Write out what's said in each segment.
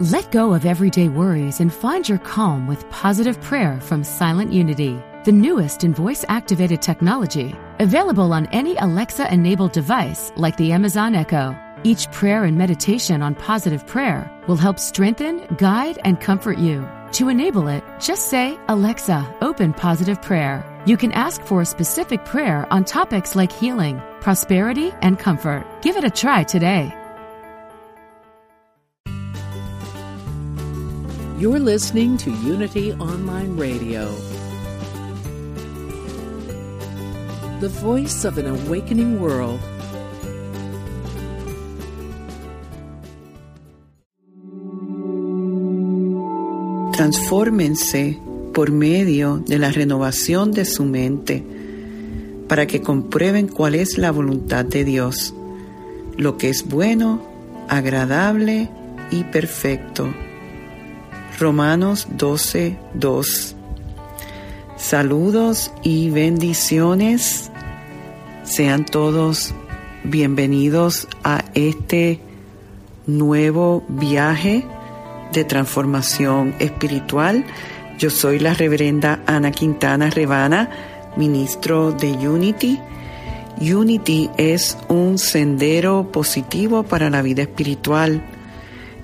Let go of everyday worries and find your calm with positive prayer from Silent Unity, the newest in voice activated technology, available on any Alexa enabled device like the Amazon Echo. Each prayer and meditation on positive prayer will help strengthen, guide, and comfort you. To enable it, just say, Alexa, open positive prayer. You can ask for a specific prayer on topics like healing, prosperity, and comfort. Give it a try today. You're listening to Unity Online Radio, the voice of an awakening world. Transfórmense por medio de la renovación de su mente para que comprueben cuál es la voluntad de Dios, lo que es bueno, agradable y perfecto. Romanos 12, 2. Saludos y bendiciones. Sean todos bienvenidos a este nuevo viaje de transformación espiritual. Yo soy la reverenda Ana Quintana Rebana, ministro de Unity. Unity es un sendero positivo para la vida espiritual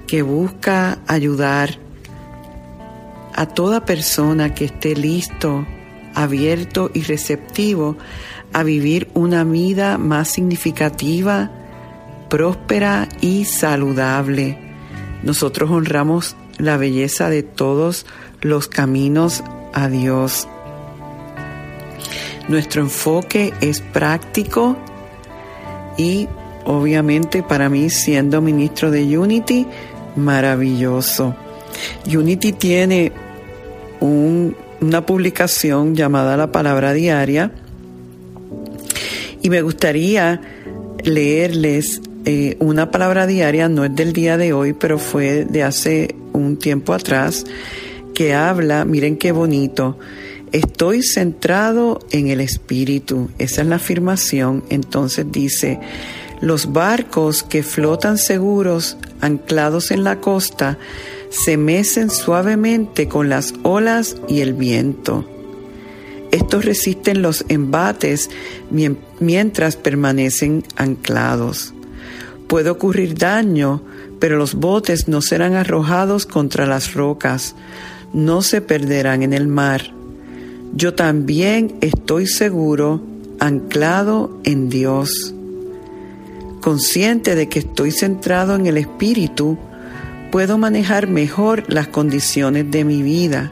que busca ayudar a toda persona que esté listo, abierto y receptivo a vivir una vida más significativa, próspera y saludable. Nosotros honramos la belleza de todos los caminos a Dios. Nuestro enfoque es práctico y obviamente para mí siendo ministro de Unity, maravilloso. Unity tiene una publicación llamada La Palabra Diaria y me gustaría leerles eh, una palabra diaria, no es del día de hoy, pero fue de hace un tiempo atrás, que habla, miren qué bonito, estoy centrado en el espíritu, esa es la afirmación, entonces dice, los barcos que flotan seguros, anclados en la costa, se mecen suavemente con las olas y el viento. Estos resisten los embates mientras permanecen anclados. Puede ocurrir daño, pero los botes no serán arrojados contra las rocas, no se perderán en el mar. Yo también estoy seguro, anclado en Dios. Consciente de que estoy centrado en el Espíritu, puedo manejar mejor las condiciones de mi vida.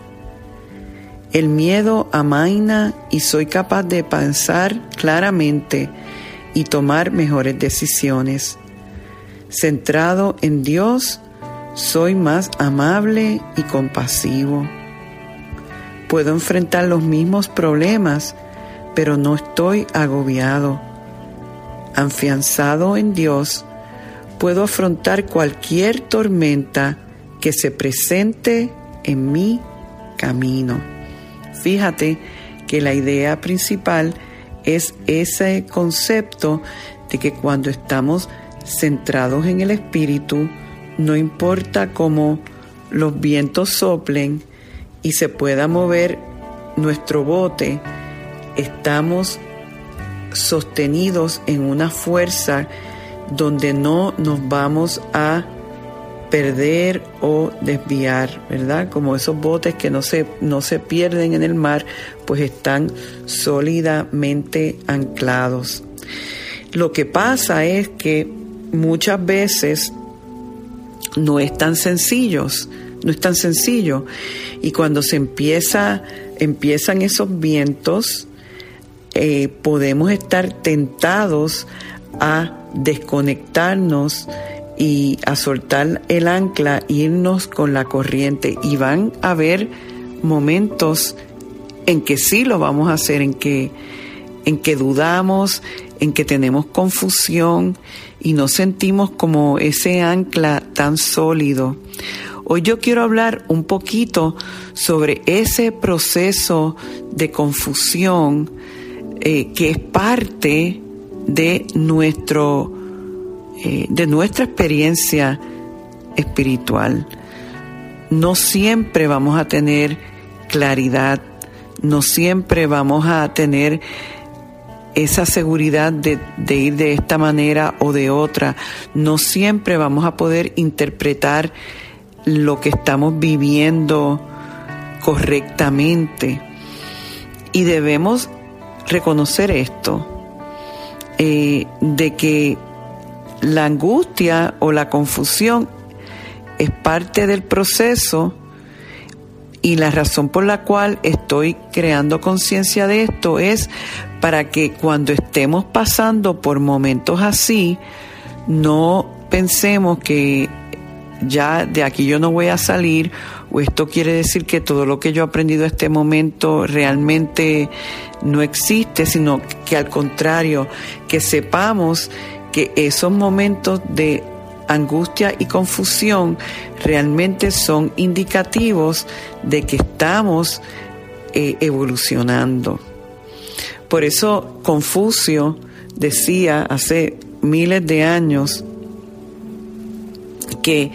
El miedo amaina y soy capaz de pensar claramente y tomar mejores decisiones. Centrado en Dios, soy más amable y compasivo. Puedo enfrentar los mismos problemas, pero no estoy agobiado. Afianzado en Dios, puedo afrontar cualquier tormenta que se presente en mi camino. Fíjate que la idea principal es ese concepto de que cuando estamos centrados en el Espíritu, no importa cómo los vientos soplen y se pueda mover nuestro bote, estamos sostenidos en una fuerza donde no nos vamos a perder o desviar, ¿verdad? Como esos botes que no se, no se pierden en el mar, pues están sólidamente anclados. Lo que pasa es que muchas veces no es tan sencillos, no es tan sencillo. Y cuando se empieza, empiezan esos vientos, eh, podemos estar tentados a desconectarnos y a soltar el ancla, irnos con la corriente. Y van a haber momentos en que sí lo vamos a hacer, en que, en que dudamos, en que tenemos confusión y no sentimos como ese ancla tan sólido. Hoy yo quiero hablar un poquito sobre ese proceso de confusión eh, que es parte de nuestro eh, de nuestra experiencia espiritual. no siempre vamos a tener claridad, no siempre vamos a tener esa seguridad de, ir de esta manera o de otra. No siempre vamos a poder interpretar lo que estamos viviendo correctamente. Y debemos reconocer esto, eh, de que la angustia o la confusión es parte del proceso y la razón por la cual estoy creando conciencia de esto es para que cuando estemos pasando por momentos así, no pensemos que ya de aquí yo no voy a salir o esto quiere decir que todo lo que yo he aprendido a este momento realmente no existe, sino que al contrario, que sepamos que esos momentos de angustia y confusión realmente son indicativos de que estamos eh, evolucionando. Por eso Confucio decía hace miles de años que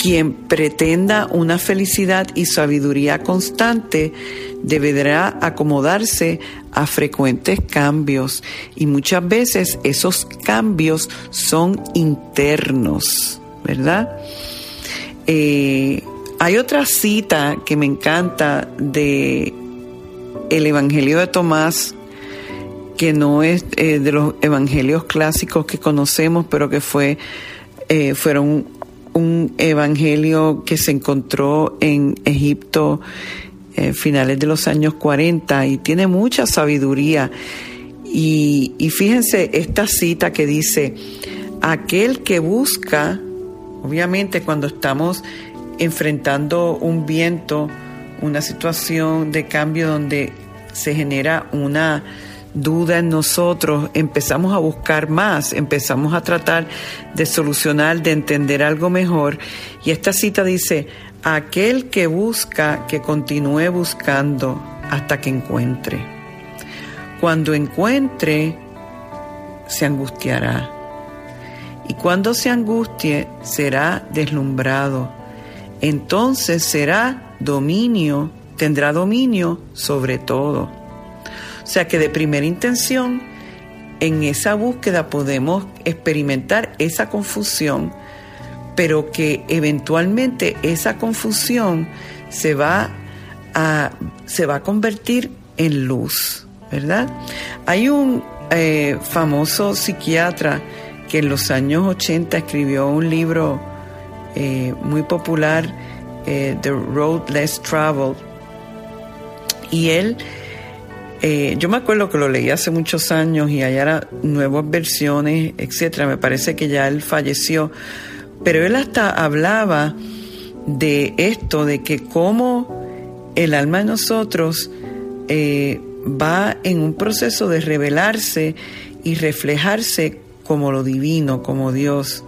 quien pretenda una felicidad y sabiduría constante deberá acomodarse a frecuentes cambios y muchas veces esos cambios son internos, ¿verdad? Eh, hay otra cita que me encanta de el Evangelio de Tomás, que no es eh, de los evangelios clásicos que conocemos, pero que fue eh, fueron un evangelio que se encontró en Egipto eh, finales de los años 40 y tiene mucha sabiduría. Y, y fíjense esta cita que dice, aquel que busca, obviamente cuando estamos enfrentando un viento, una situación de cambio donde se genera una duda en nosotros, empezamos a buscar más, empezamos a tratar de solucionar, de entender algo mejor. Y esta cita dice, aquel que busca, que continúe buscando hasta que encuentre. Cuando encuentre, se angustiará. Y cuando se angustie, será deslumbrado. Entonces será dominio, tendrá dominio sobre todo. O sea que de primera intención, en esa búsqueda podemos experimentar esa confusión, pero que eventualmente esa confusión se va a, se va a convertir en luz, ¿verdad? Hay un eh, famoso psiquiatra que en los años 80 escribió un libro eh, muy popular, eh, The Road Less Traveled, y él eh, yo me acuerdo que lo leí hace muchos años y hay nuevas versiones, etcétera. Me parece que ya él falleció, pero él hasta hablaba de esto, de que cómo el alma de nosotros eh, va en un proceso de revelarse y reflejarse como lo divino, como Dios.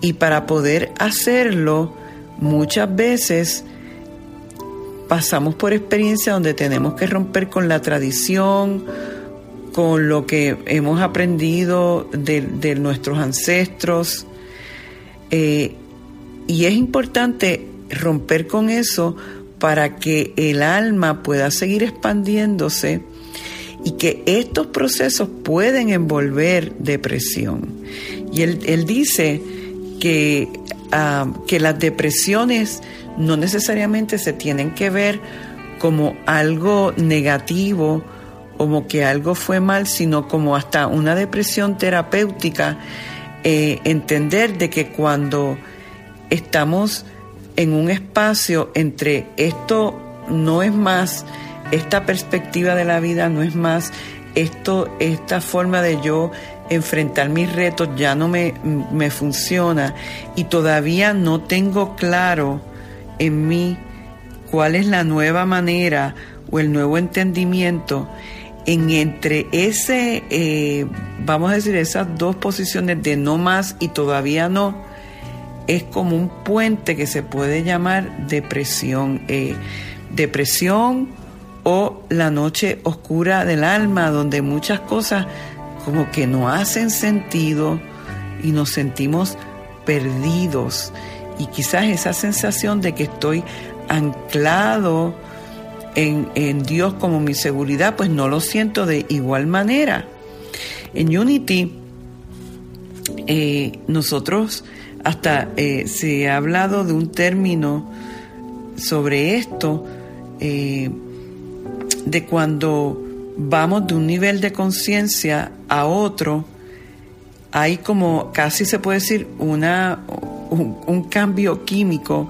Y para poder hacerlo, muchas veces pasamos por experiencias donde tenemos que romper con la tradición, con lo que hemos aprendido de, nuestros ancestros. Eh, y es importante romper con eso para que el alma pueda seguir expandiéndose y que estos procesos pueden envolver depresión. Y él, dice que, ah, que las depresiones no necesariamente se tienen que ver como algo negativo, como que algo fue mal, sino como hasta una depresión terapéutica, eh, entender de que cuando estamos en un espacio entre esto no es más, esta perspectiva de la vida no es más, esto, esta forma de yo enfrentar mis retos ya no me, me funciona y todavía no tengo claro en mí cuál es la nueva manera o el nuevo entendimiento en entre ese, eh, vamos a decir, esas dos posiciones de no más y todavía no, es como un puente que se puede llamar depresión. Eh, depresión o la noche oscura del alma, donde muchas cosas como que no hacen sentido y nos sentimos perdidos y quizás esa sensación de que estoy anclado en, en Dios como mi seguridad, pues no lo siento de igual manera. En Unity, eh, nosotros hasta eh, se ha hablado de un término sobre esto, eh, de cuando vamos de un nivel de conciencia a otro, hay como casi se puede decir una, un, cambio químico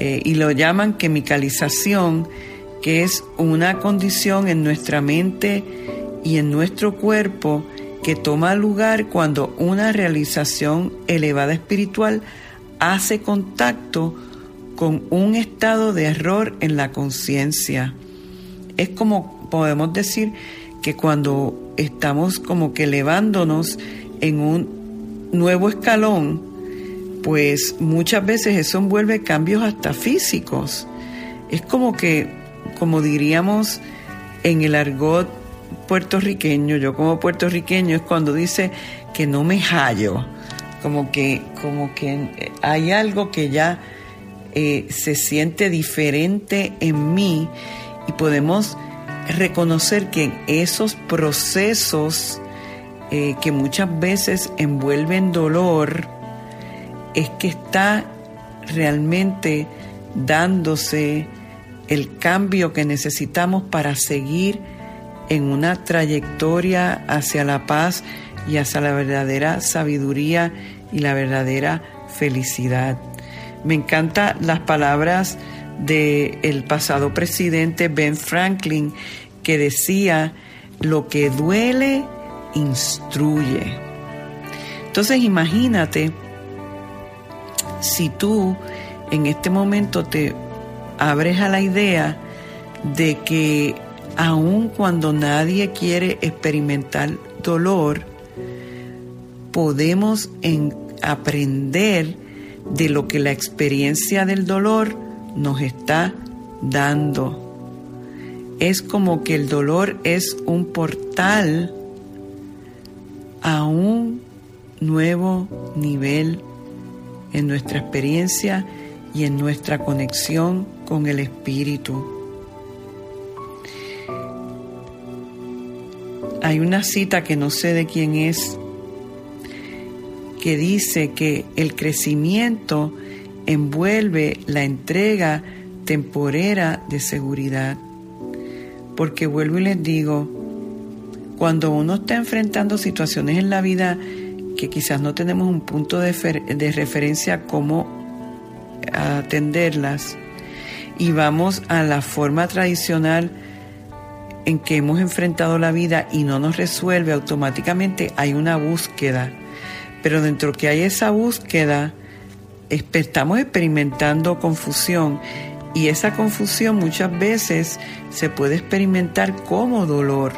y lo llaman quimicalización, que es una condición en nuestra mente y en nuestro cuerpo que toma lugar cuando una realización elevada espiritual hace contacto con un estado de error en la conciencia. Es como podemos decir que cuando estamos como que elevándonos en un nuevo escalón, pues muchas veces eso envuelve cambios hasta físicos. Es como que, como diríamos en el argot puertorriqueño, yo como puertorriqueño, es cuando dice que no me hallo, como que, como que hay algo que ya eh, se siente diferente en mí y podemos reconocer que esos procesos eh, que muchas veces envuelven dolor, es que está realmente dándose el cambio que necesitamos para seguir en una trayectoria hacia la paz y hacia la verdadera sabiduría y la verdadera felicidad. Me encantan las palabras del el pasado presidente Ben Franklin que decía, lo que duele, instruye. Entonces imagínate si tú en este momento te abres a la idea de que aun cuando nadie quiere experimentar dolor, podemos aprender de lo que la experiencia del dolor nos está dando. Es como que el dolor es un portal a un nuevo nivel en nuestra experiencia y en nuestra conexión con el Espíritu. Hay una cita que no sé de quién es, que dice que el crecimiento envuelve la entrega temporera de seguridad. Porque vuelvo y les digo, cuando uno está enfrentando situaciones en la vida que quizás no tenemos un punto de, de referencia cómo atenderlas, y vamos a la forma tradicional en que hemos enfrentado la vida y no nos resuelve, automáticamente hay una búsqueda. Pero dentro que hay esa búsqueda, estamos experimentando confusión y esa confusión muchas veces se puede experimentar como dolor.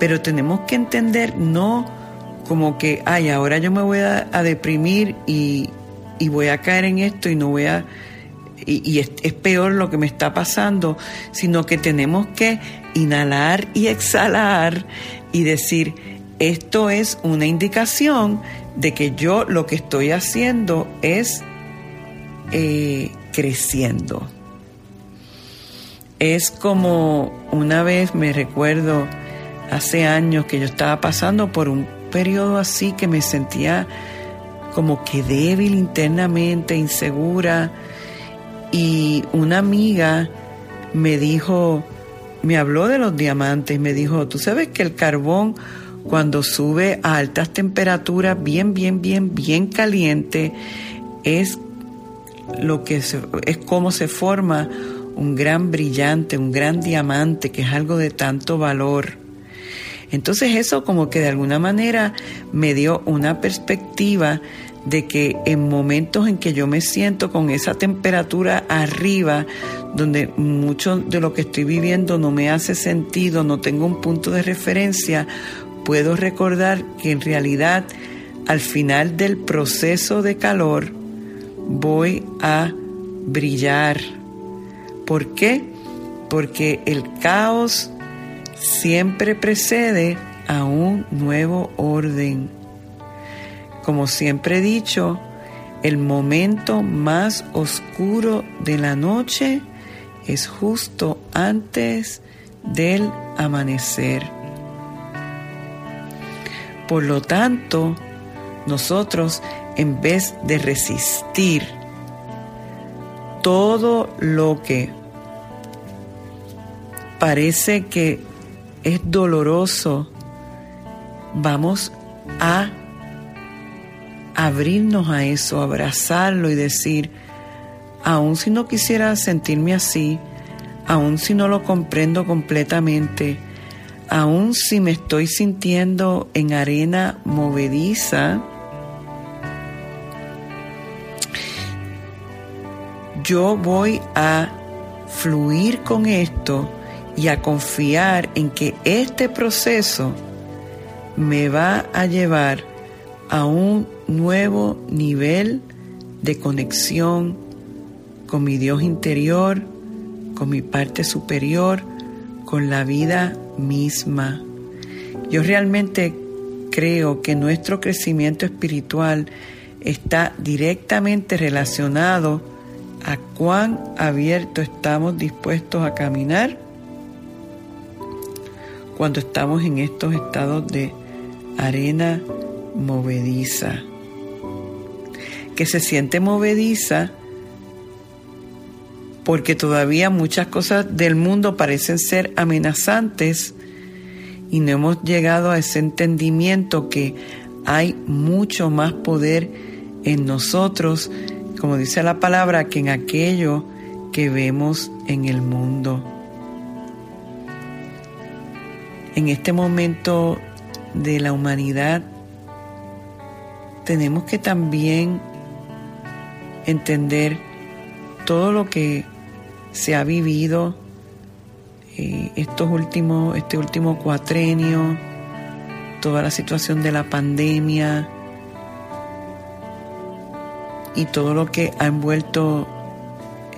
Pero tenemos que entender no como que, ay, ahora yo me voy a, deprimir y, y voy a caer en esto y no voy a y, es, peor lo que me está pasando, sino que tenemos que inhalar y exhalar y decir, esto es una indicación de que yo lo que estoy haciendo es eh, creciendo. Es como una vez me recuerdo hace años que yo estaba pasando por un periodo así que me sentía como que débil internamente, insegura, y una amiga me dijo, me habló de los diamantes, me dijo, tú sabes que el carbón cuando sube a altas temperaturas, bien, bien, bien, bien caliente, es lo que es como se forma un gran brillante, un gran diamante, que es algo de tanto valor. Entonces eso como que de alguna manera me dio una perspectiva de que en momentos en que yo me siento con esa temperatura arriba, donde mucho de lo que estoy viviendo no me hace sentido, no tengo un punto de referencia, puedo recordar que en realidad al final del proceso de calor voy a brillar. ¿Por qué? Porque el caos siempre precede a un nuevo orden como siempre he dicho, el momento más oscuro de la noche es justo antes del amanecer. Por lo tanto, nosotros, en vez de resistir todo lo que parece que es doloroso, vamos a abrirnos a eso, abrazarlo y decir, aun si no quisiera sentirme así, aun si no lo comprendo completamente, aun si me estoy sintiendo en arena movediza, yo voy a fluir con esto y a confiar en que este proceso me va a llevar a un nuevo nivel de conexión con mi Dios interior, con mi parte superior, con la vida misma. Yo realmente creo que nuestro crecimiento espiritual está directamente relacionado a cuán abierto estamos dispuestos a caminar cuando estamos en estos estados de arena movediza, que se siente movediza porque todavía muchas cosas del mundo parecen ser amenazantes y no hemos llegado a ese entendimiento que hay mucho más poder en nosotros, como dice la palabra, que en aquello que vemos en el mundo. En este momento de la humanidad tenemos que también entender todo lo que se ha vivido eh, estos últimos, este último cuatrenio, toda la situación de la pandemia y todo lo que ha envuelto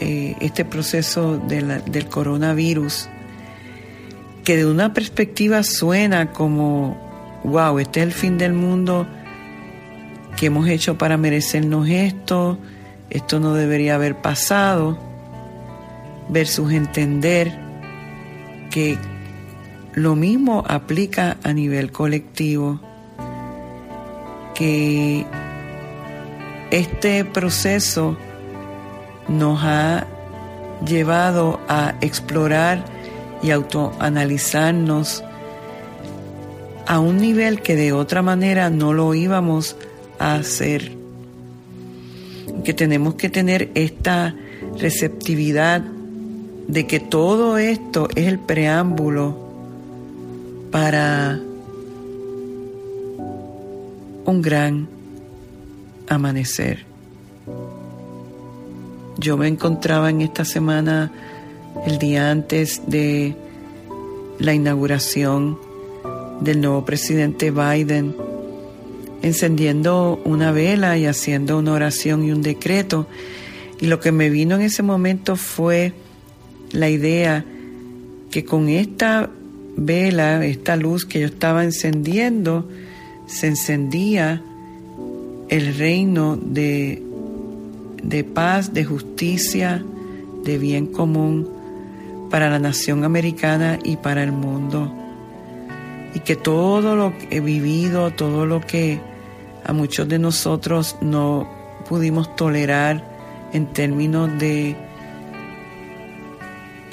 eh, este proceso del coronavirus, que de una perspectiva suena como, wow, este es el fin del mundo, que hemos hecho para merecernos esto, esto no debería haber pasado, versus entender que lo mismo aplica a nivel colectivo, que este proceso nos ha llevado a explorar y autoanalizarnos a un nivel que de otra manera no lo íbamos hacer. Que tenemos que tener esta receptividad de que todo esto es el preámbulo para un gran amanecer. Yo me encontraba en esta semana, el día antes de la inauguración del nuevo presidente Biden, encendiendo una vela y haciendo una oración y un decreto. Y lo que me vino en ese momento fue la idea que con esta vela, esta luz que yo estaba encendiendo, se encendía el reino de, de paz, de justicia, de bien común para la nación americana y para el mundo. Y que todo lo que he vivido, todo lo que a muchos de nosotros no pudimos tolerar en términos de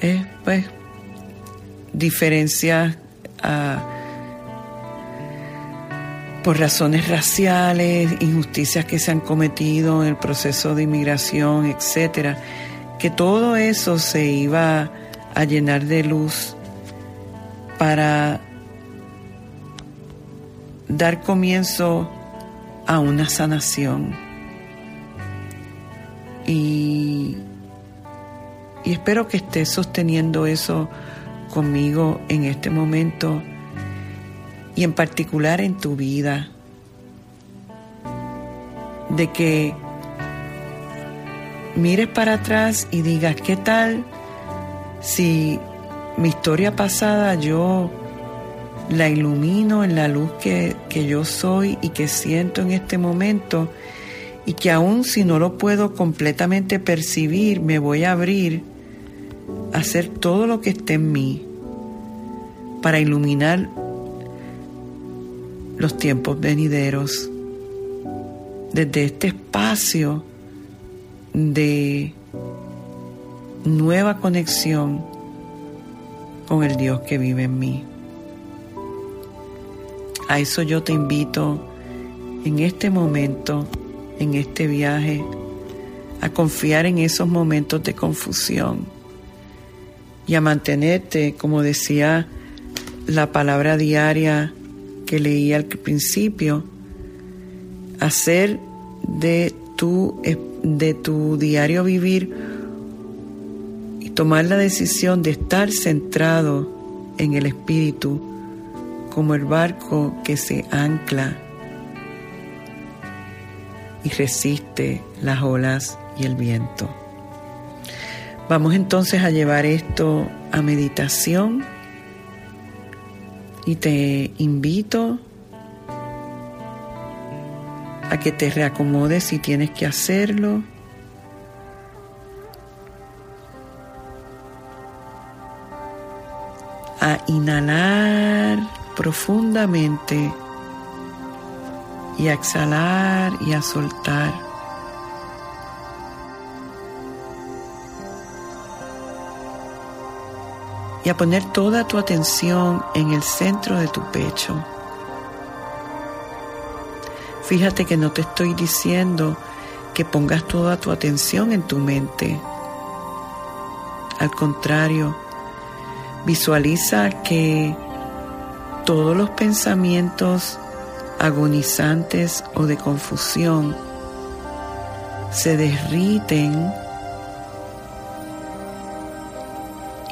eh, pues, diferencias ah, por razones raciales, injusticias que se han cometido en el proceso de inmigración, etcétera, que todo eso se iba a llenar de luz para dar comienzo a una sanación. Y, y espero que estés sosteniendo eso conmigo en este momento y en particular en tu vida. De que mires para atrás y digas, ¿qué tal si mi historia pasada yo la ilumino en la luz que, que yo soy y que siento en este momento y que aun si no lo puedo completamente percibir, me voy a abrir a hacer todo lo que esté en mí para iluminar los tiempos venideros. Desde este espacio de nueva conexión con el Dios que vive en mí. A eso yo te invito en este momento en este viaje, a confiar en esos momentos de confusión y a mantenerte, como decía la palabra diaria que leí al principio, hacer de tu, de tu diario vivir tomar la decisión de estar centrado en el Espíritu como el barco que se ancla y resiste las olas y el viento. Vamos entonces a llevar esto a meditación y te invito a que te reacomodes si tienes que hacerlo. A inhalar profundamente y a exhalar y a soltar. Y a poner toda tu atención en el centro de tu pecho. Fíjate que no te estoy diciendo que pongas toda tu atención en tu mente. Al contrario, visualiza que todos los pensamientos agonizantes o de confusión se derriten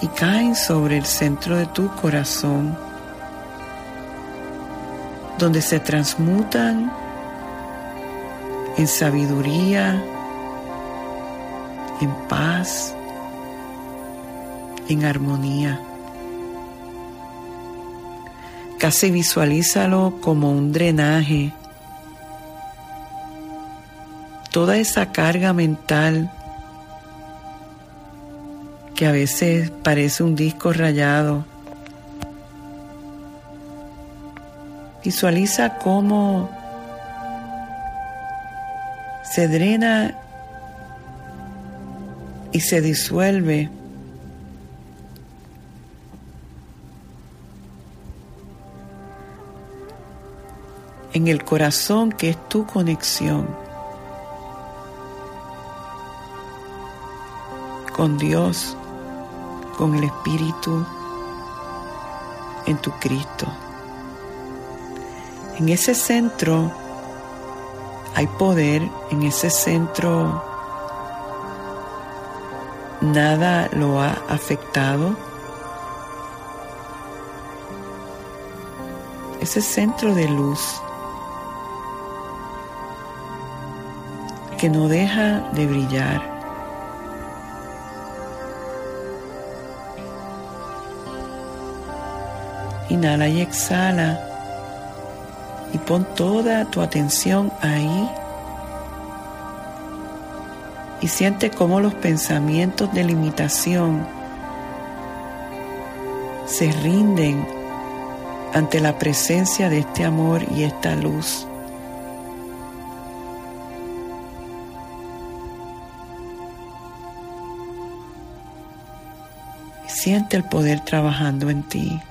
y caen sobre el centro de tu corazón, donde se transmutan en sabiduría, en paz, en armonía. Casi visualízalo como un drenaje. Toda esa carga mental que a veces parece un disco rayado. Visualiza cómo se drena y se disuelve en el corazón que es tu conexión con Dios, con el Espíritu, en tu Cristo. En ese centro hay poder, en ese centro nada lo ha afectado. Ese centro de luz que no deja de brillar. Inhala y exhala y pon toda tu atención ahí y siente cómo los pensamientos de limitación se rinden ante la presencia de este amor y esta luz. Siente el poder trabajando en ti.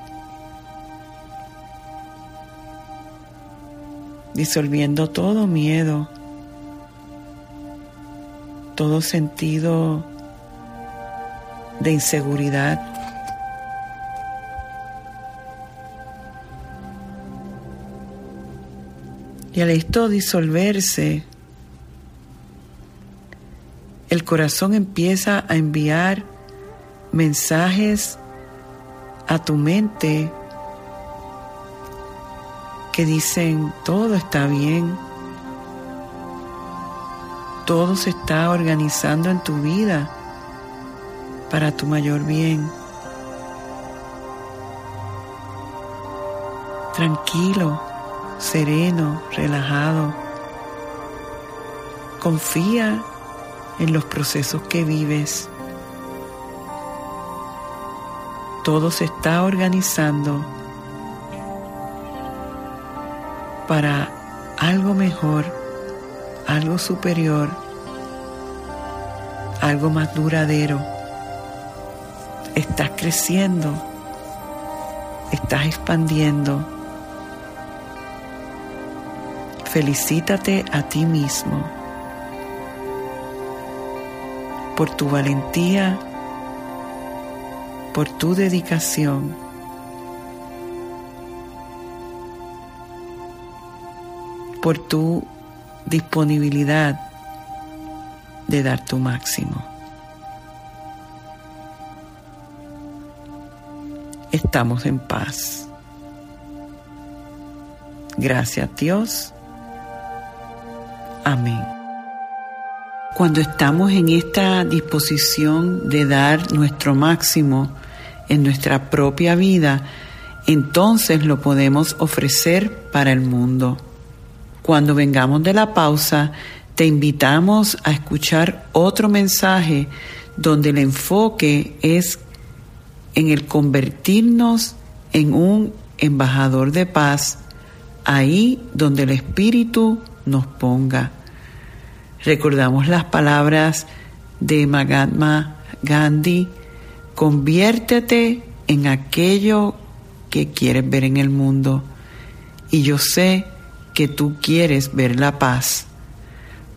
Disolviendo todo miedo, todo sentido de inseguridad. Y al esto disolverse, el corazón empieza a enviar mensajes a tu mente que dicen todo está bien, todo se está organizando en tu vida para tu mayor bien. Tranquilo, sereno, relajado. Confía en los procesos que vives. Todo se está organizando para algo mejor, algo superior, algo más duradero. Estás creciendo, estás expandiendo. Felicítate a ti mismo por tu valentía, por tu dedicación. por tu disponibilidad de dar tu máximo. Estamos en paz. Gracias Dios. Amén. Cuando estamos en esta disposición de dar nuestro máximo en nuestra propia vida, entonces lo podemos ofrecer para el mundo. Cuando vengamos de la pausa, te invitamos a escuchar otro mensaje donde el enfoque es en el convertirnos en un embajador de paz ahí donde el Espíritu nos ponga. Recordamos las palabras de Mahatma Gandhi, conviértete en aquello que quieres ver en el mundo. Y yo sé que tú quieres ver la paz.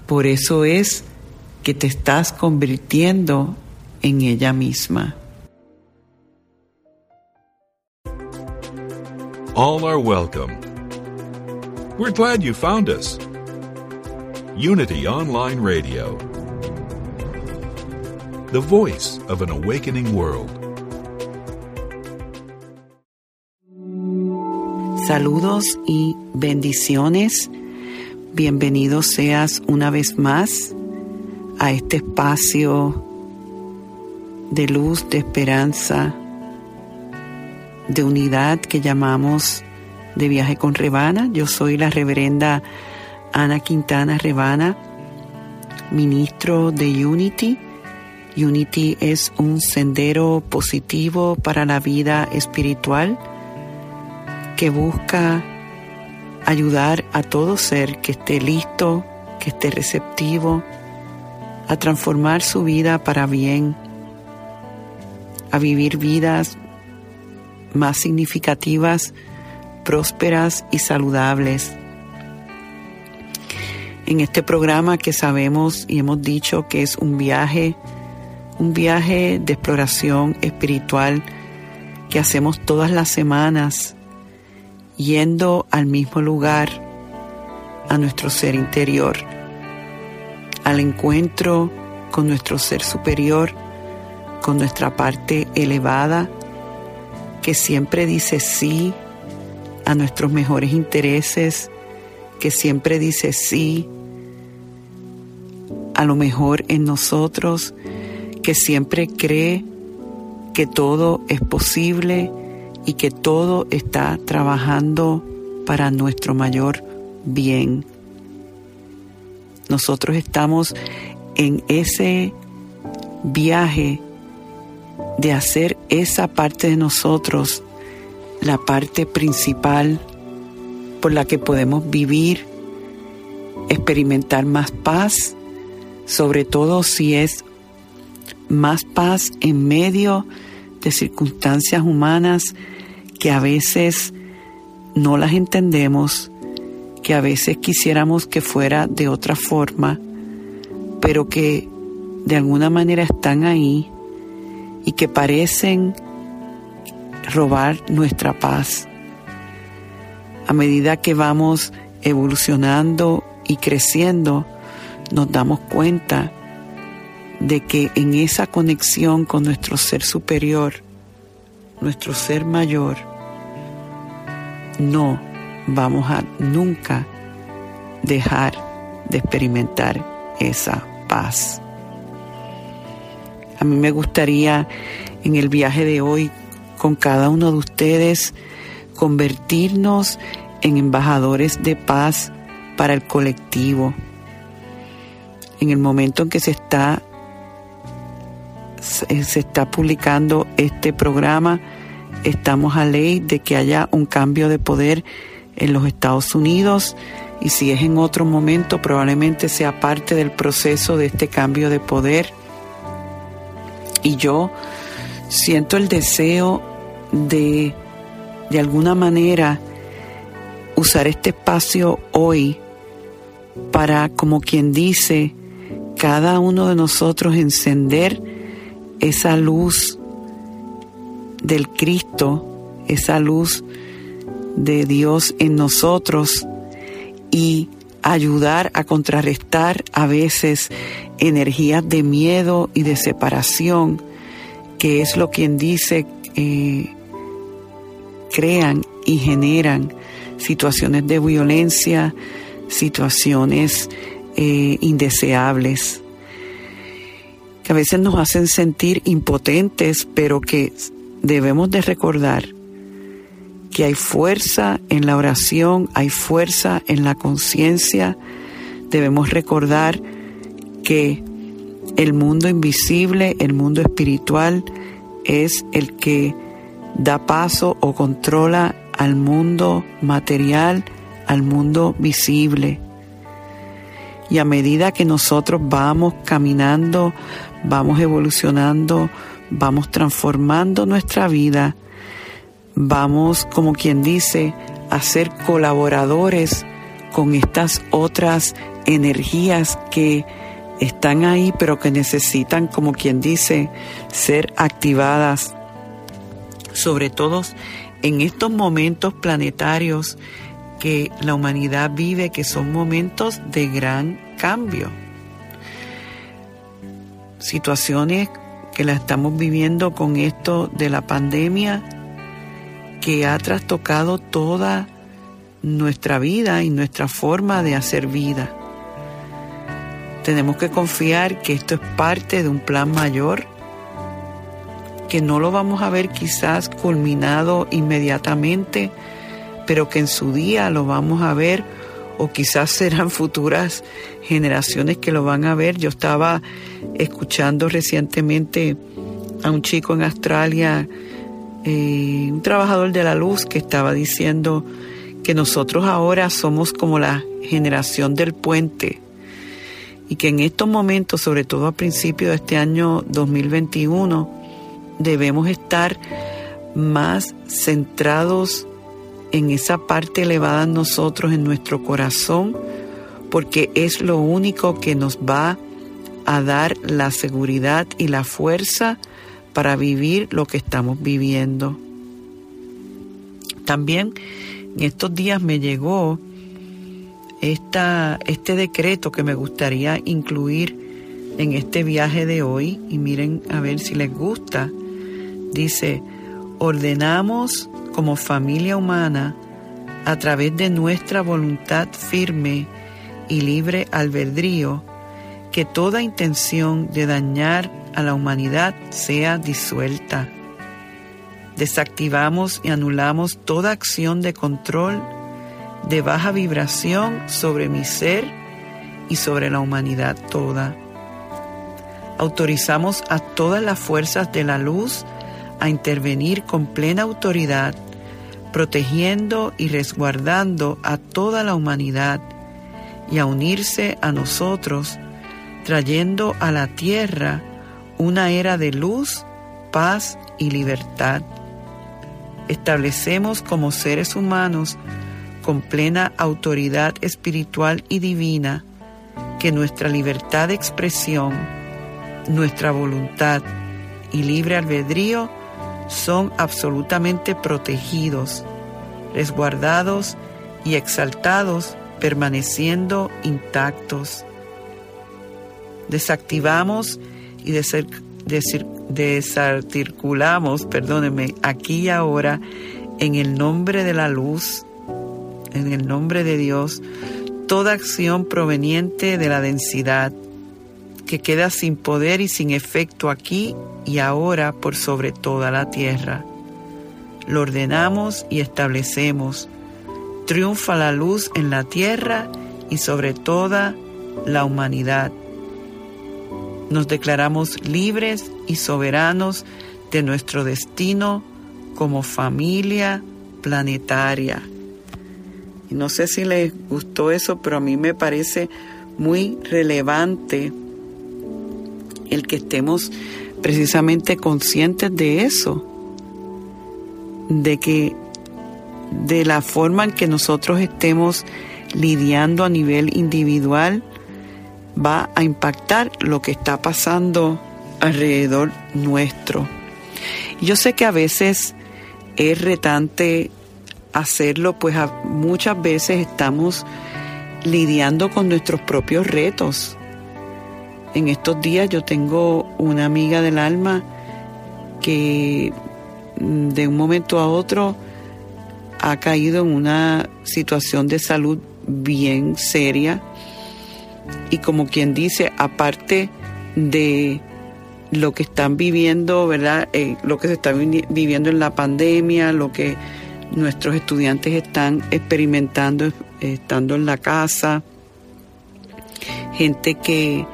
Por eso es que te estás convirtiendo en ella misma. All are welcome. We're glad you found us. Unity Online Radio, the voice of an awakening world. Saludos y bendiciones. Bienvenido seas una vez más a este espacio de luz, de esperanza, de unidad que llamamos de viaje con Rebana. Yo soy la reverenda Ana Quintana Rebana, ministro de Unity. Unity es un sendero positivo para la vida espiritual que busca ayudar a todo ser que esté listo, que esté receptivo, a transformar su vida para bien, a vivir vidas más significativas, prósperas y saludables en este programa que sabemos y hemos dicho que es un viaje, un viaje de exploración espiritual que hacemos todas las semanas, yendo al mismo lugar, a nuestro ser interior, al encuentro con nuestro ser superior, con nuestra parte elevada, que siempre dice sí a nuestros mejores intereses, que siempre dice sí a lo mejor en nosotros, que siempre cree que todo es posible y que todo está trabajando para nuestro mayor bien. Nosotros estamos en ese viaje de hacer esa parte de nosotros la parte principal por la que podemos vivir, experimentar más paz, sobre todo si es más paz en medio de circunstancias humanas que a veces no las entendemos, que a veces quisiéramos que fuera de otra forma, pero que de alguna manera están ahí y que parecen robar nuestra paz. A medida que vamos evolucionando y creciendo, nos damos cuenta de que en esa conexión con nuestro ser superior, nuestro ser mayor, no vamos a nunca dejar de experimentar esa paz. A mí me gustaría en el viaje de hoy con cada uno de ustedes convertirnos en embajadores de paz para el colectivo. En el momento en que se está se está publicando este programa, estamos a ley de que haya un cambio de poder en los Estados Unidos y si es en otro momento probablemente sea parte del proceso de este cambio de poder. Y yo siento el deseo de de alguna manera usar este espacio hoy para, como quien dice, cada uno de nosotros encender esa luz del Cristo, esa luz de Dios en nosotros y ayudar a contrarrestar a veces energías de miedo y de separación, que es lo quien dice eh, crean y generan situaciones de violencia, situaciones eh, indeseables, que a veces nos hacen sentir impotentes, pero que debemos de recordar que hay fuerza en la oración, hay fuerza en la conciencia, debemos recordar que el mundo invisible, el mundo espiritual, es el que da paso o controla al mundo material, al mundo visible. Y a medida que nosotros vamos caminando, vamos evolucionando, vamos transformando nuestra vida, vamos, como quien dice, a ser colaboradores con estas otras energías que están ahí, pero que necesitan, como quien dice, ser activadas sobre todo en estos momentos planetarios que la humanidad vive, que son momentos de gran cambio. Situaciones que la estamos viviendo con esto de la pandemia, que ha trastocado toda nuestra vida y nuestra forma de hacer vida. Tenemos que confiar que esto es parte de un plan mayor que no lo vamos a ver quizás culminado inmediatamente, pero que en su día lo vamos a ver o quizás serán futuras generaciones que lo van a ver. Yo estaba escuchando recientemente a un chico en Australia, eh, un trabajador de la luz, que estaba diciendo que nosotros ahora somos como la generación del puente y que en estos momentos, sobre todo a principios de este año 2021, debemos estar más centrados en esa parte elevada en nosotros, en nuestro corazón, porque es lo único que nos va a dar la seguridad y la fuerza para vivir lo que estamos viviendo. También en estos días me llegó esta, este decreto que me gustaría incluir en este viaje de hoy y miren a ver si les gusta. Dice, ordenamos como familia humana, a través de nuestra voluntad firme y libre albedrío, que toda intención de dañar a la humanidad sea disuelta. Desactivamos y anulamos toda acción de control de baja vibración sobre mi ser y sobre la humanidad toda. Autorizamos a todas las fuerzas de la luz a intervenir con plena autoridad, protegiendo y resguardando a toda la humanidad y a unirse a nosotros, trayendo a la tierra una era de luz, paz y libertad. Establecemos como seres humanos con plena autoridad espiritual y divina que nuestra libertad de expresión, nuestra voluntad y libre albedrío son absolutamente protegidos, resguardados y exaltados, permaneciendo intactos. Desactivamos y desarticulamos, perdónenme, aquí y ahora, en el nombre de la luz, en el nombre de Dios, toda acción proveniente de la densidad, que queda sin poder y sin efecto aquí y ahora por sobre toda la tierra. Lo ordenamos y establecemos. Triunfa la luz en la tierra y sobre toda la humanidad. nos declaramos libres y soberanos de nuestro destino como familia planetaria. Y no sé si les gustó eso, pero a mí me parece muy relevante el que estemos precisamente conscientes de eso, de que de la forma en que nosotros estemos lidiando a nivel individual va a impactar lo que está pasando alrededor nuestro. yo sé que a veces es retante hacerlo, pues muchas veces estamos lidiando con nuestros propios retos. En estos días yo tengo una amiga del alma que mm, de un momento a otro ha caído en una situación de salud bien seria y como quien dice, aparte de lo que están viviendo, ¿verdad? Eh, lo que se está viviendo en la pandemia, lo que nuestros estudiantes están experimentando estando en la casa, gente que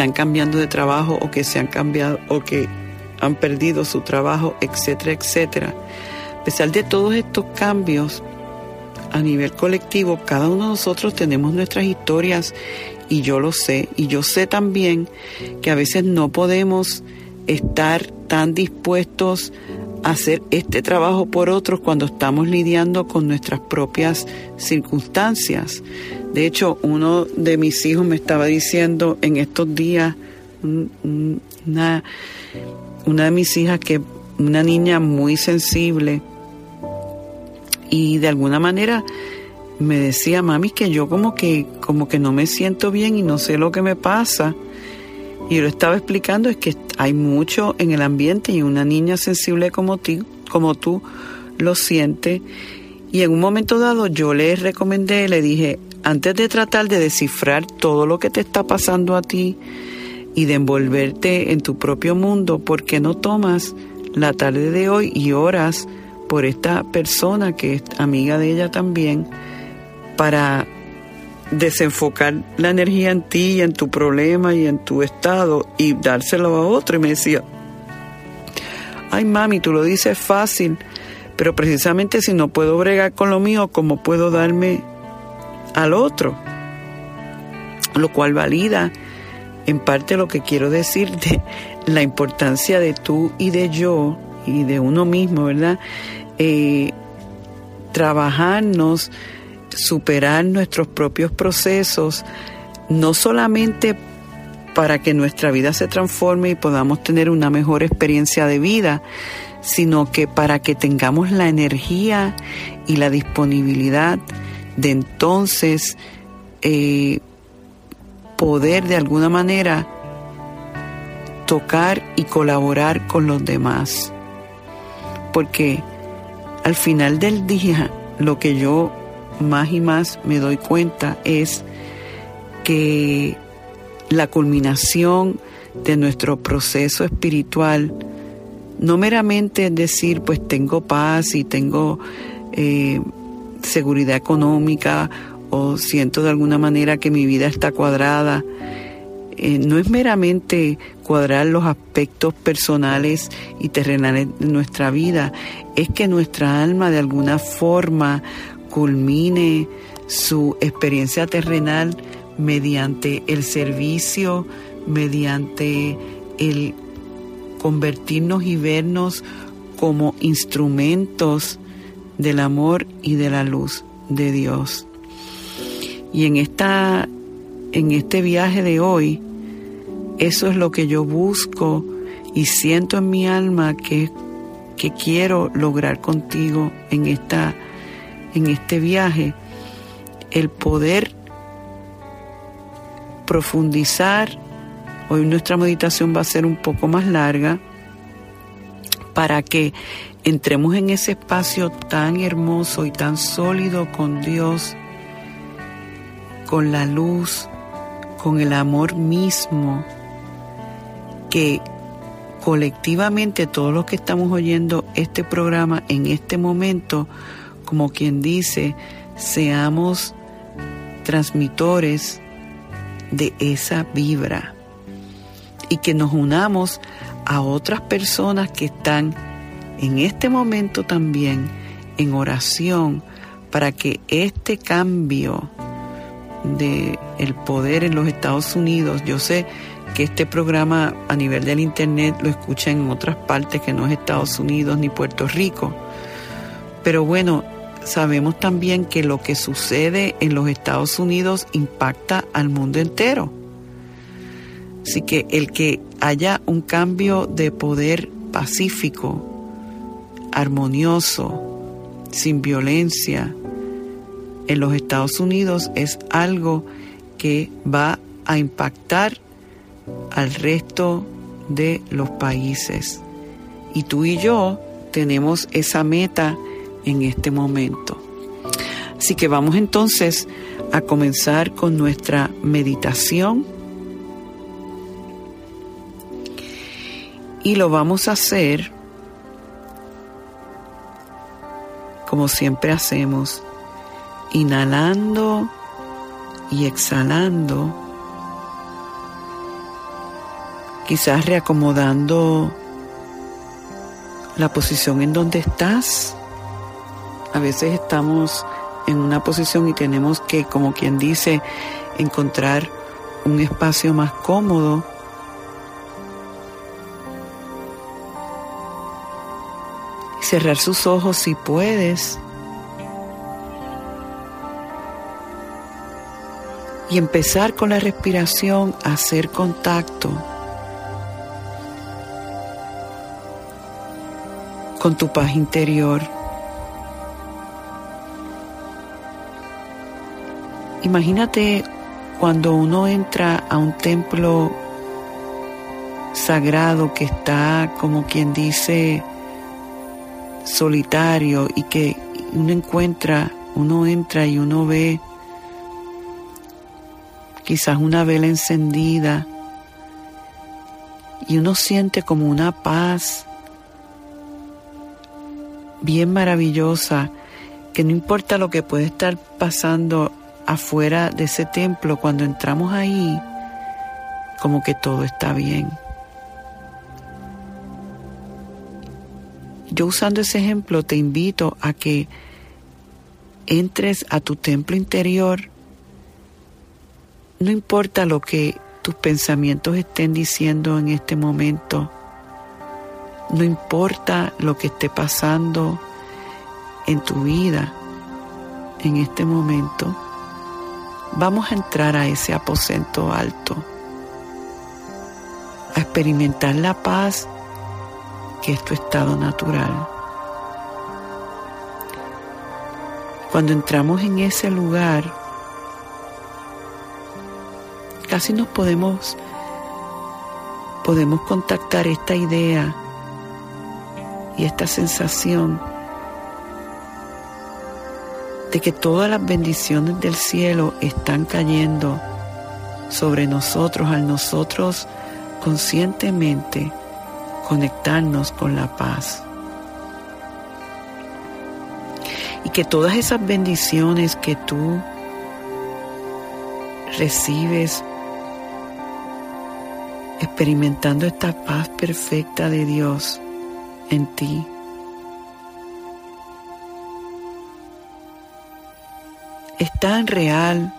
están cambiando de trabajo o que se han cambiado o que han perdido su trabajo, etcétera, etcétera. A pesar de todos estos cambios a nivel colectivo, cada uno de nosotros tenemos nuestras historias y yo lo sé. Y yo sé también que a veces no podemos estar tan dispuestos hacer este trabajo por otros cuando estamos lidiando con nuestras propias circunstancias. De hecho, uno de mis hijos me estaba diciendo en estos días, una, una de mis hijas que una niña muy sensible y de alguna manera me decía mami que yo como que como que no me siento bien y no sé lo que me pasa y lo estaba explicando es que hay mucho en el ambiente y una niña sensible como tú como tú lo siente. Y en un momento dado yo le recomendé le dije antes de tratar de descifrar todo lo que te está pasando a ti y de envolverte en tu propio mundo ¿por qué no tomas la tarde de hoy y oras por esta persona que es amiga de ella también para desenfocar la energía en ti y en tu problema y en tu estado y dárselo a otro. Y me decía, ay mami, tú lo dices fácil, pero precisamente si no puedo bregar con lo mío, ¿cómo puedo darme al otro? Lo cual valida en parte lo que quiero decir de la importancia de tú y de yo y de uno mismo, ¿verdad? Eh, trabajarnos superar nuestros propios procesos, no solamente para que nuestra vida se transforme y podamos tener una mejor experiencia de vida, sino que para que tengamos la energía y la disponibilidad de entonces eh, poder de alguna manera tocar y colaborar con los demás. Porque al final del día lo que yo más y más me doy cuenta es que la culminación de nuestro proceso espiritual no meramente es decir, pues tengo paz y tengo eh, seguridad económica o siento de alguna manera que mi vida está cuadrada. Eh, no es meramente cuadrar los aspectos personales y terrenales de nuestra vida, es que nuestra alma de alguna forma culmine su experiencia terrenal mediante el servicio, mediante el convertirnos y vernos como instrumentos del amor y de la luz de Dios. Y en esta en este viaje de hoy eso es lo que yo busco y siento en mi alma que que quiero lograr contigo en esta en este viaje el poder profundizar. Hoy nuestra meditación va a ser un poco más larga para que entremos en ese espacio tan hermoso y tan sólido con Dios, con la luz, con el amor mismo, que colectivamente todos los que estamos oyendo este programa en este momento como quien dice, seamos transmitores de esa vibra. y que nos unamos a otras personas que están en este momento también en oración para que este cambio de el poder en los Estados Unidos, yo sé que este programa a nivel del internet lo escuchan en otras partes que no es Estados Unidos ni Puerto Rico. Pero bueno, sabemos también que lo que sucede en los Estados Unidos impacta al mundo entero. Así que el que haya un cambio de poder pacífico, armonioso, sin violencia en los Estados Unidos es algo que va a impactar al resto de los países. Y tú y yo tenemos esa meta en este momento. Así que vamos entonces a comenzar con nuestra meditación. Y lo vamos a hacer como siempre hacemos, inhalando y exhalando quizás reacomodando la posición en donde estás. A veces estamos en una posición y tenemos que, como quien dice, encontrar un espacio más cómodo. Cerrar sus ojos si puedes. Y empezar con la respiración a hacer contacto con tu paz interior. Imagínate cuando uno entra a un templo sagrado que está, como quien dice, solitario y que uno encuentra, uno entra y uno ve quizás una vela encendida y uno siente como una paz bien maravillosa, que no importa lo que puede estar pasando afuera de ese templo, cuando entramos ahí, como que todo está bien. Yo usando ese ejemplo te invito a que entres a tu templo interior, no importa lo que tus pensamientos estén diciendo en este momento, no importa lo que esté pasando en tu vida en este momento, vamos a entrar a ese aposento alto, a experimentar la paz que es tu estado natural. Cuando entramos en ese lugar, casi nos podemos podemos contactar esta idea y esta sensación de que todas las bendiciones del cielo están cayendo sobre nosotros al nosotros conscientemente conectarnos con la paz. Y que todas esas bendiciones que tú recibes experimentando esta paz perfecta de Dios, en ti. Es tan real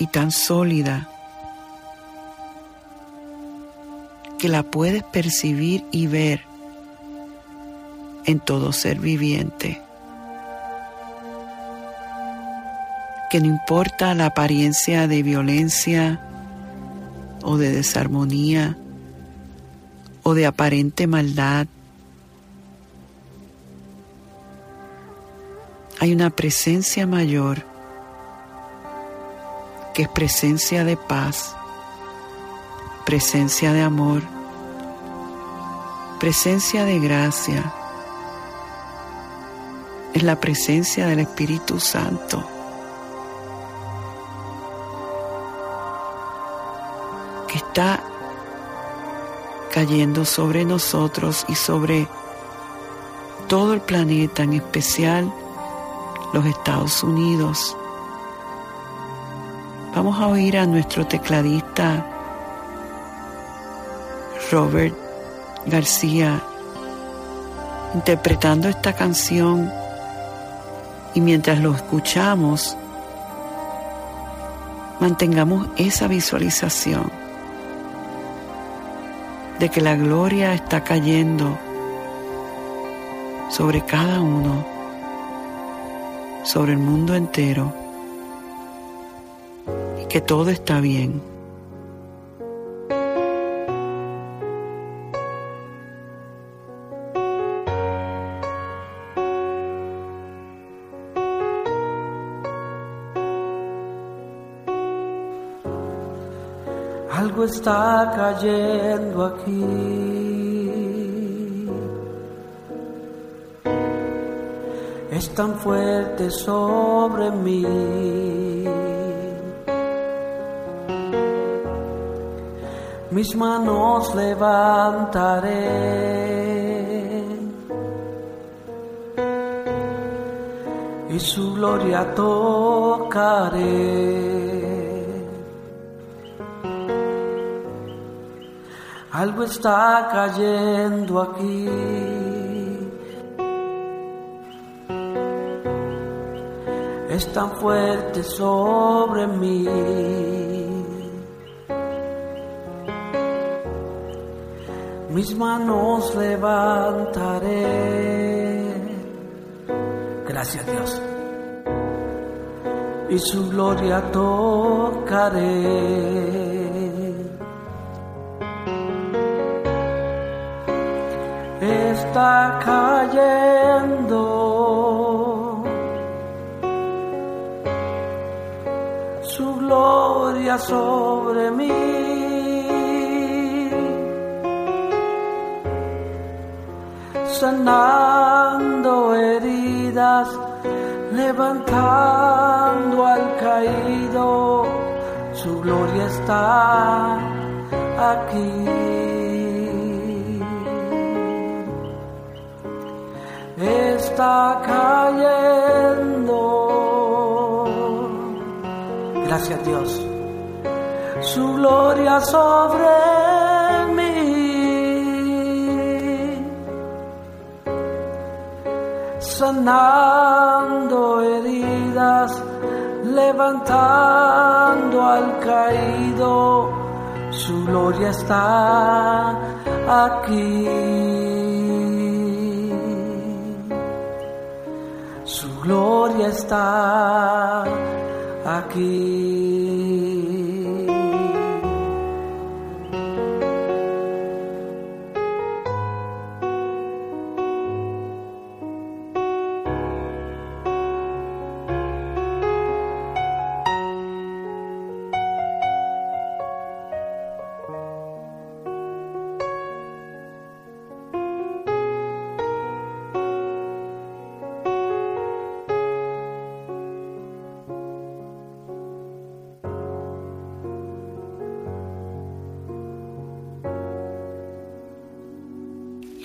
y tan sólida que la puedes percibir y ver en todo ser viviente. Que no importa la apariencia de violencia o de desarmonía o de aparente maldad, hay una presencia mayor que es presencia de paz, presencia de amor, presencia de gracia. Es la presencia del Espíritu Santo. que está cayendo sobre nosotros y sobre todo el planeta, en especial los Estados Unidos. Vamos a oír a nuestro tecladista Robert García interpretando esta canción y mientras lo escuchamos, mantengamos esa visualización de que la gloria está cayendo sobre cada uno, sobre el mundo entero, y que todo está bien. Algo está cayendo aquí. Es tan fuerte sobre mí. Mis manos levantaré y su gloria tocaré. Algo está cayendo aquí. Es tan fuerte sobre mí. Mis manos levantaré. Gracias Dios. Y su gloria tocaré. está cayendo. Sobre mí. Sanando heridas, levantando al caído, su gloria está aquí. está cayendo. Gracias Dios. Su gloria sobre mí. Sanando heridas, levantando al caído. Su gloria está aquí. gloria está aquí.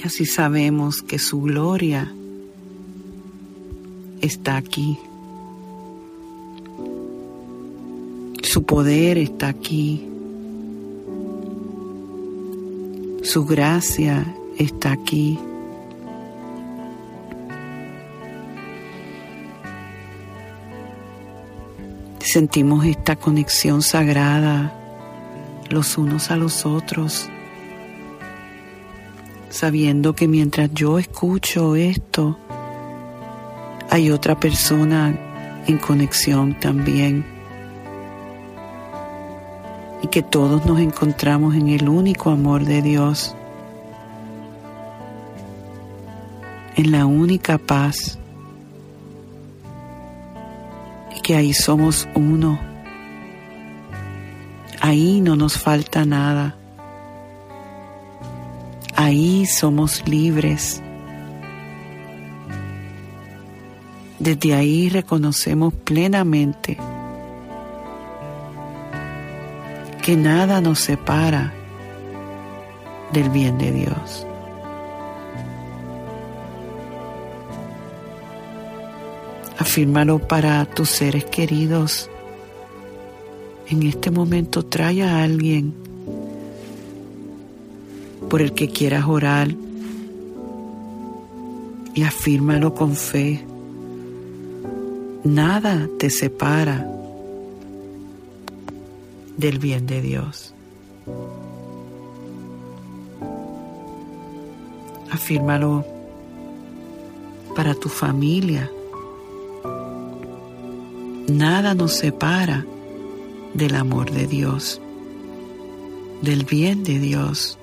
Así sabemos que su gloria está aquí. Su poder está aquí. Su gracia está aquí. Sentimos esta conexión sagrada los unos a los otros sabiendo que mientras yo escucho esto, hay otra persona en conexión también. Y que todos nos encontramos en el único amor de Dios, en la única paz, y que ahí somos uno. Ahí no nos falta nada. Ahí somos libres. Desde ahí reconocemos plenamente que nada nos separa del bien de Dios. Afírmalo para tus seres queridos. En este momento trae a alguien por el que quieras orar y afírmalo con fe. Nada te separa del bien de Dios. Afírmalo para tu familia. Nada nos separa del amor de Dios, del bien de Dios.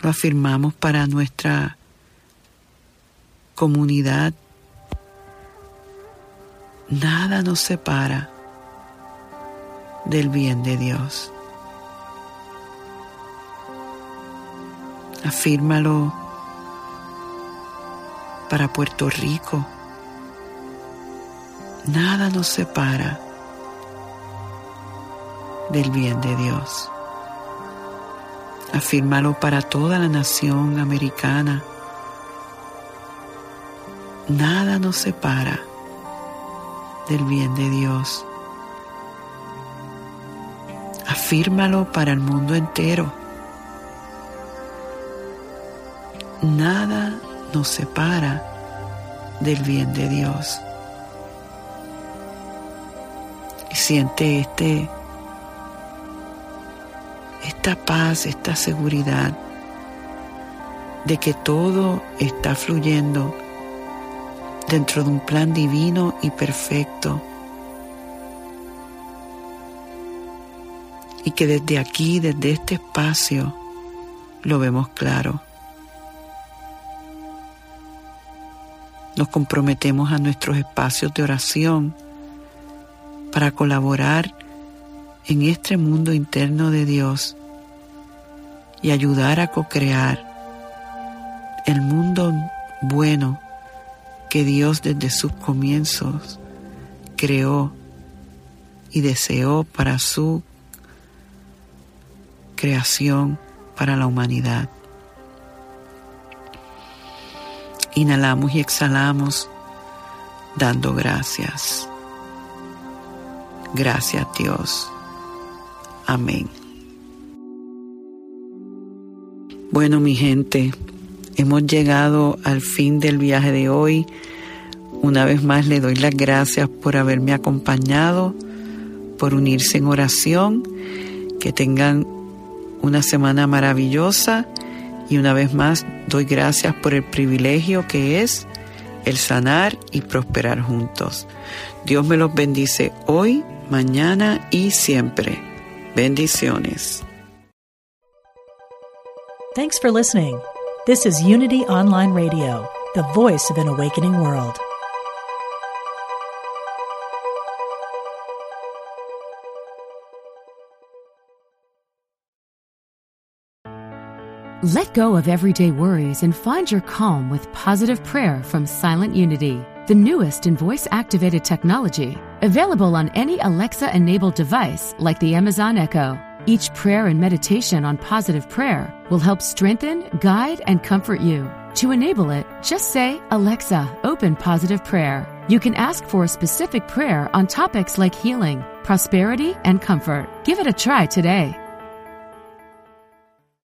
Lo afirmamos para nuestra comunidad. Nada nos separa del bien de Dios. Afírmalo para Puerto Rico. Nada nos separa del bien de Dios. Afírmalo para toda la nación americana. Nada nos separa del bien de Dios. Afírmalo para el mundo entero. Nada nos separa del bien de Dios. Y siente este esta paz, esta seguridad de que todo está fluyendo dentro de un plan divino y perfecto. Y que desde aquí, desde este espacio, lo vemos claro. Nos comprometemos a nuestros espacios de oración para colaborar en este mundo interno de Dios y ayudar a co-crear el mundo bueno que Dios desde sus comienzos creó y deseó para su creación para la humanidad. Inhalamos y exhalamos dando gracias. Gracias Dios. Amén. Bueno, mi gente, hemos llegado al fin del viaje de hoy. Una vez más le doy las gracias por haberme acompañado, por unirse en oración. Que tengan una semana maravillosa y una vez más doy gracias por el privilegio que es el sanar y prosperar juntos. Dios me los bendice hoy, mañana y siempre. Bendiciones. Thanks for listening. This is Unity Online Radio, the voice of an awakening world. Let go of everyday worries and find your calm with positive prayer from Silent Unity, the newest in voice activated technology, available on any Alexa enabled device like the Amazon Echo. Each prayer and meditation on positive prayer will help strengthen, guide, and comfort you. To enable it, just say, Alexa, open positive prayer. You can ask for a specific prayer on topics like healing, prosperity, and comfort. Give it a try today.